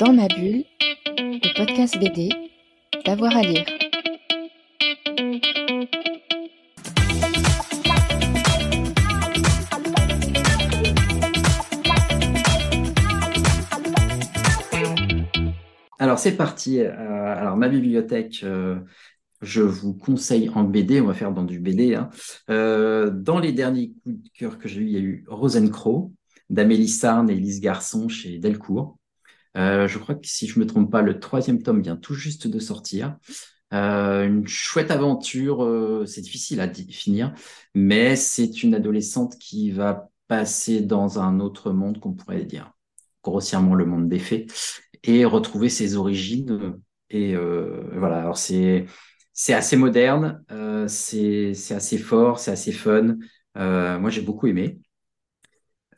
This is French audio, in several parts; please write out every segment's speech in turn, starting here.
Dans ma bulle, le podcast BD, d'avoir à lire. Alors c'est parti. Euh, alors ma bibliothèque, euh, je vous conseille en BD, on va faire dans du BD. hein. Euh, dans les derniers coups de cœur que j'ai eu, il y a eu Rosencrow d'Amélie Sarne et Lise Garçon chez Delcourt. Euh, je crois que si je me trompe pas, le troisième tome vient tout juste de sortir. Euh, une chouette aventure, euh, c'est difficile à définir, mais c'est une adolescente qui va passer dans un autre monde qu'on pourrait dire grossièrement le monde des fées et retrouver ses origines. Et euh, voilà, alors c'est c'est assez moderne, euh, c'est c'est assez fort, c'est assez fun. Moi, j'ai beaucoup aimé.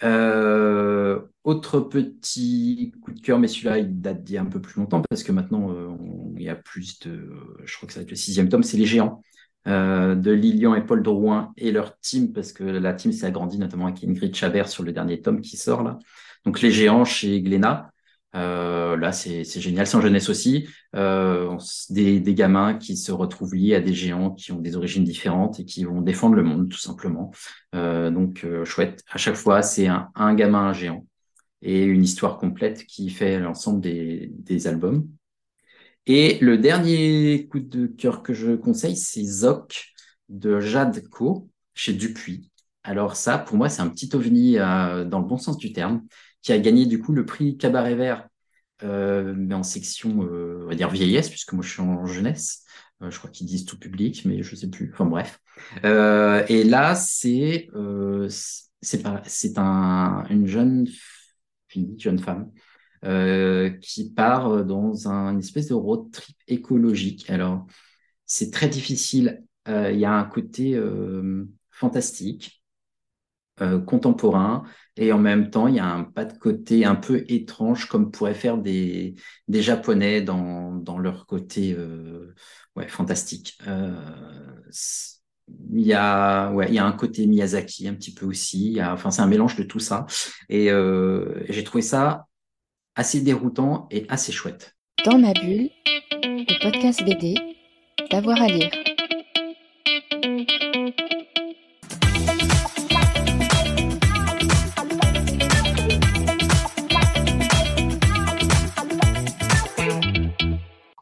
Euh, autre petit coup de cœur, mais celui-là, il date d'il y a un peu plus longtemps parce que maintenant, euh, il y a plus de, je crois que ça va être le sixième tome, c'est Les Géants euh, de Lilian et Paul Drouin et leur team, parce que la team s'est agrandie notamment avec Ingrid Chabert sur le dernier tome qui sort là. Donc Les Géants chez Glénat. Euh, là, c'est génial, c'est en jeunesse aussi. Des, gamins qui se retrouvent liés à des géants qui ont des origines différentes et qui vont défendre le monde, tout simplement. Donc, chouette. À chaque fois, c'est un, un gamin, un géant et une histoire complète qui fait l'ensemble des, albums. Et le dernier coup de cœur que je conseille, c'est Zoc de Jade Co chez Dupuis. Alors ça, pour moi, c'est un petit ovni euh, dans le bon sens du terme, qui a gagné du coup le prix Cabaret Vert, euh, mais en section, euh, on va dire vieillesse, puisque moi je suis en jeunesse. Je crois qu'ils disent tout public, mais je sais plus. Enfin bref. Et là, c'est c'est un, une jeune fille, jeune femme, euh, qui part dans un espèce de road trip écologique. Alors, c'est très difficile. Euh, Il y a un côté euh, fantastique, contemporain, et en même temps, il y a un pas de côté un peu étrange, comme pourraient faire des, des Japonais dans, dans leur côté ouais, fantastique. Il y a, un côté Miyazaki un petit peu aussi. Enfin, c'est un mélange de tout ça. Et euh, j'ai trouvé ça assez déroutant et assez chouette. Dans ma bulle, le podcast BD, d'avoir à lire.